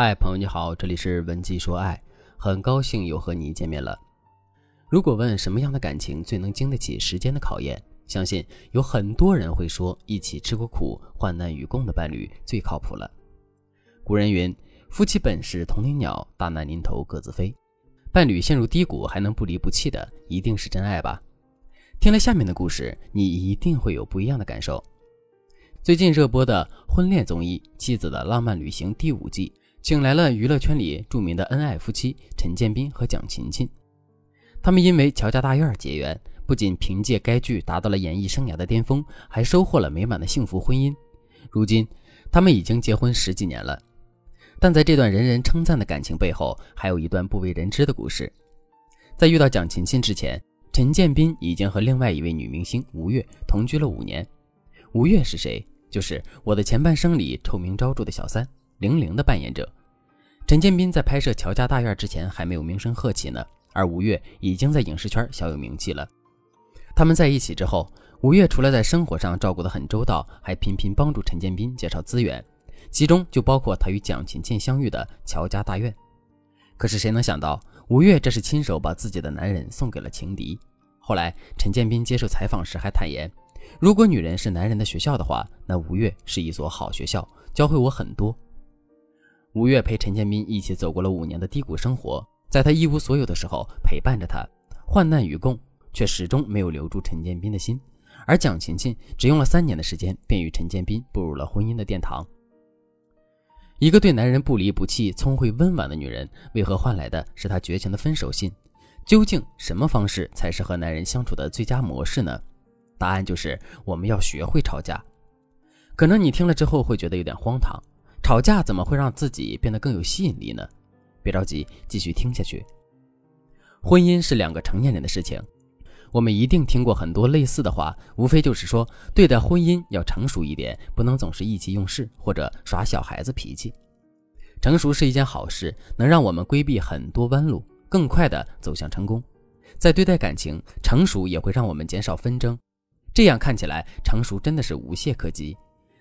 嗨，朋友你好，这里是文姬说爱，很高兴又和你见面了。如果问什么样的感情最能经得起时间的考验，相信有很多人会说，一起吃过苦、患难与共的伴侣最靠谱了。古人云：“夫妻本是同林鸟，大难临头各自飞。”伴侣陷入低谷还能不离不弃的，一定是真爱吧？听了下面的故事，你一定会有不一样的感受。最近热播的婚恋综艺《妻子的浪漫旅行》第五季。请来了娱乐圈里著名的恩爱夫妻陈建斌和蒋勤勤，他们因为乔家大院结缘，不仅凭借该剧达到了演艺生涯的巅峰，还收获了美满的幸福婚姻。如今，他们已经结婚十几年了，但在这段人人称赞的感情背后，还有一段不为人知的故事。在遇到蒋勤勤之前，陈建斌已经和另外一位女明星吴越同居了五年。吴越是谁？就是《我的前半生》里臭名昭著的小三。玲玲的扮演者陈建斌在拍摄《乔家大院》之前还没有名声鹤起呢，而吴越已经在影视圈小有名气了。他们在一起之后，吴越除了在生活上照顾得很周到，还频频帮助陈建斌介绍资源，其中就包括他与蒋勤勤相遇的乔家大院。可是谁能想到，吴越这是亲手把自己的男人送给了情敌。后来陈建斌接受采访时还坦言，如果女人是男人的学校的话，那吴越是一所好学校，教会我很多。吴越陪陈建斌一起走过了五年的低谷生活，在他一无所有的时候陪伴着他，患难与共，却始终没有留住陈建斌的心。而蒋勤勤只用了三年的时间，便与陈建斌步入了婚姻的殿堂。一个对男人不离不弃、聪慧温婉的女人，为何换来的是她绝情的分手信？究竟什么方式才是和男人相处的最佳模式呢？答案就是我们要学会吵架。可能你听了之后会觉得有点荒唐。吵架怎么会让自己变得更有吸引力呢？别着急，继续听下去。婚姻是两个成年人的事情，我们一定听过很多类似的话，无非就是说对待婚姻要成熟一点，不能总是意气用事或者耍小孩子脾气。成熟是一件好事，能让我们规避很多弯路，更快的走向成功。在对待感情，成熟也会让我们减少纷争。这样看起来，成熟真的是无懈可击。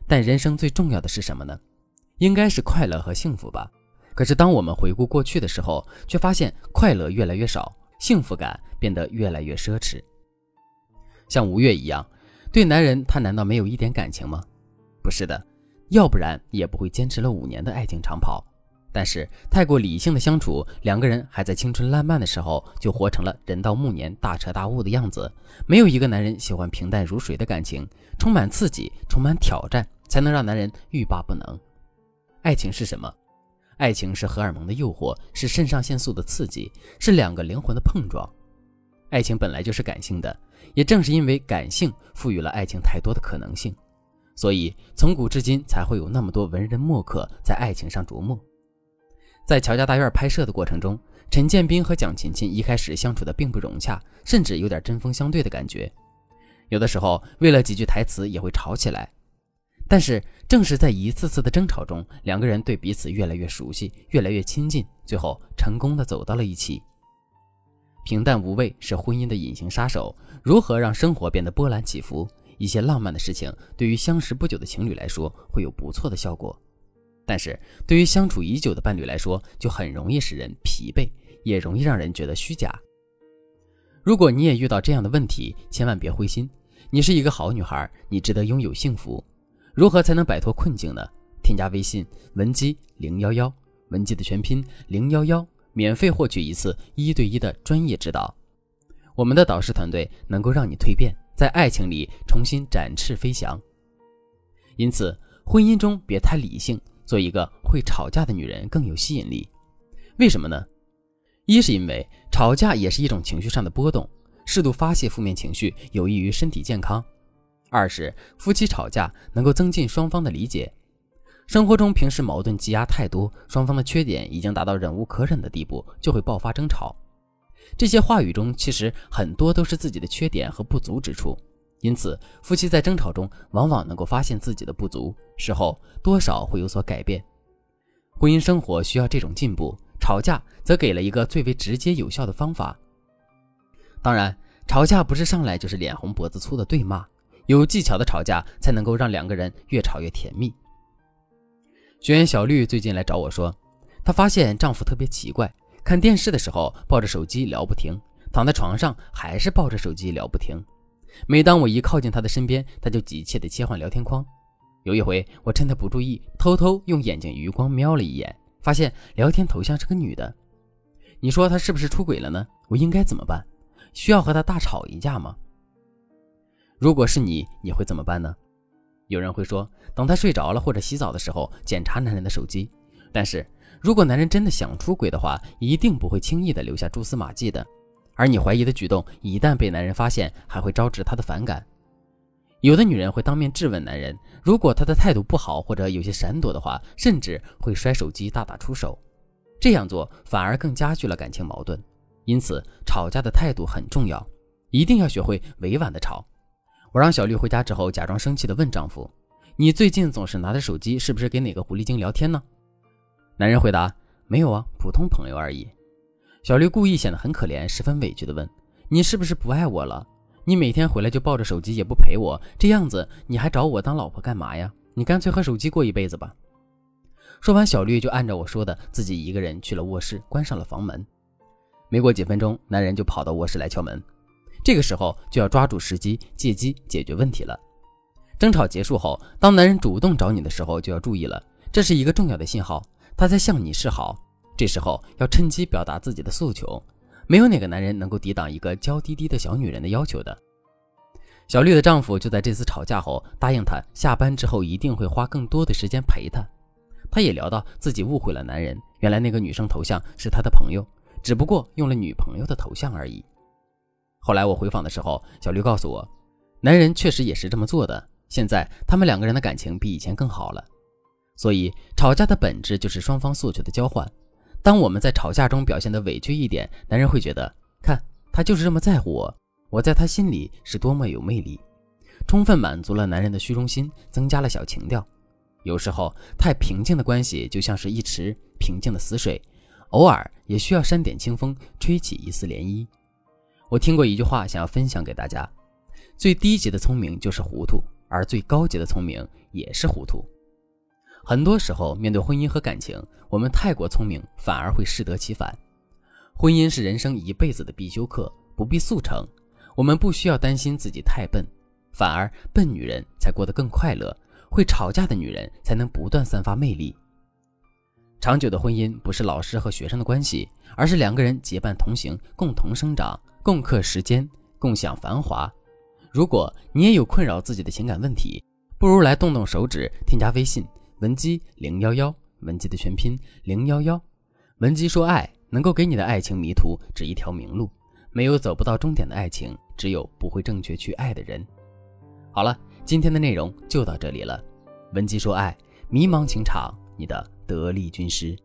但人生最重要的是什么呢？应该是快乐和幸福吧，可是当我们回顾过去的时候，却发现快乐越来越少，幸福感变得越来越奢侈。像吴越一样，对男人他难道没有一点感情吗？不是的，要不然也不会坚持了五年的爱情长跑。但是太过理性的相处，两个人还在青春烂漫的时候，就活成了人到暮年大彻大悟的样子。没有一个男人喜欢平淡如水的感情，充满刺激，充满挑战，才能让男人欲罢不能。爱情是什么？爱情是荷尔蒙的诱惑，是肾上腺素的刺激，是两个灵魂的碰撞。爱情本来就是感性的，也正是因为感性，赋予了爱情太多的可能性，所以从古至今才会有那么多文人墨客在爱情上琢磨。在乔家大院拍摄的过程中，陈建斌和蒋勤勤一开始相处的并不融洽，甚至有点针锋相对的感觉，有的时候为了几句台词也会吵起来。但是，正是在一次次的争吵中，两个人对彼此越来越熟悉，越来越亲近，最后成功的走到了一起。平淡无味是婚姻的隐形杀手。如何让生活变得波澜起伏？一些浪漫的事情，对于相识不久的情侣来说会有不错的效果，但是对于相处已久的伴侣来说，就很容易使人疲惫，也容易让人觉得虚假。如果你也遇到这样的问题，千万别灰心，你是一个好女孩，你值得拥有幸福。如何才能摆脱困境呢？添加微信文姬零幺幺，文姬的全拼零幺幺，免费获取一次一对一的专业指导。我们的导师团队能够让你蜕变，在爱情里重新展翅飞翔。因此，婚姻中别太理性，做一个会吵架的女人更有吸引力。为什么呢？一是因为吵架也是一种情绪上的波动，适度发泄负面情绪有益于身体健康。二是夫妻吵架能够增进双方的理解。生活中平时矛盾积压太多，双方的缺点已经达到忍无可忍的地步，就会爆发争吵。这些话语中其实很多都是自己的缺点和不足之处，因此夫妻在争吵中往往能够发现自己的不足，事后多少会有所改变。婚姻生活需要这种进步，吵架则给了一个最为直接有效的方法。当然，吵架不是上来就是脸红脖子粗的对骂。有技巧的吵架才能够让两个人越吵越甜蜜。学员小绿最近来找我说，她发现丈夫特别奇怪，看电视的时候抱着手机聊不停，躺在床上还是抱着手机聊不停。每当我一靠近她的身边，她就急切地切换聊天框。有一回，我趁她不注意，偷偷用眼睛余光瞄了一眼，发现聊天头像是个女的。你说她是不是出轨了呢？我应该怎么办？需要和她大吵一架吗？如果是你，你会怎么办呢？有人会说，等他睡着了或者洗澡的时候检查男人的手机。但是如果男人真的想出轨的话，一定不会轻易的留下蛛丝马迹的。而你怀疑的举动一旦被男人发现，还会招致他的反感。有的女人会当面质问男人，如果他的态度不好或者有些闪躲的话，甚至会摔手机大打出手。这样做反而更加剧了感情矛盾。因此，吵架的态度很重要，一定要学会委婉的吵。我让小绿回家之后，假装生气地问丈夫：“你最近总是拿着手机，是不是跟哪个狐狸精聊天呢？”男人回答：“没有啊，普通朋友而已。”小绿故意显得很可怜，十分委屈地问：“你是不是不爱我了？你每天回来就抱着手机，也不陪我，这样子你还找我当老婆干嘛呀？你干脆和手机过一辈子吧。”说完，小绿就按照我说的，自己一个人去了卧室，关上了房门。没过几分钟，男人就跑到卧室来敲门。这个时候就要抓住时机，借机解决问题了。争吵结束后，当男人主动找你的时候，就要注意了，这是一个重要的信号，他在向你示好。这时候要趁机表达自己的诉求，没有哪个男人能够抵挡一个娇滴滴的小女人的要求的。小绿的丈夫就在这次吵架后答应她，下班之后一定会花更多的时间陪她。他也聊到自己误会了男人，原来那个女生头像是他的朋友，只不过用了女朋友的头像而已。后来我回访的时候，小绿告诉我，男人确实也是这么做的。现在他们两个人的感情比以前更好了。所以吵架的本质就是双方诉求的交换。当我们在吵架中表现的委屈一点，男人会觉得，看他就是这么在乎我，我在他心里是多么有魅力，充分满足了男人的虚荣心，增加了小情调。有时候太平静的关系就像是一池平静的死水，偶尔也需要扇点清风，吹起一丝涟漪。我听过一句话，想要分享给大家：最低级的聪明就是糊涂，而最高级的聪明也是糊涂。很多时候，面对婚姻和感情，我们太过聪明，反而会适得其反。婚姻是人生一辈子的必修课，不必速成。我们不需要担心自己太笨，反而笨女人才过得更快乐，会吵架的女人才能不断散发魅力。长久的婚姻不是老师和学生的关系，而是两个人结伴同行，共同生长。共克时间，共享繁华。如果你也有困扰自己的情感问题，不如来动动手指，添加微信文姬零幺幺，文姬的全拼零幺幺，文姬说爱能够给你的爱情迷途指一条明路。没有走不到终点的爱情，只有不会正确去爱的人。好了，今天的内容就到这里了。文姬说爱，迷茫情场，你的得力军师。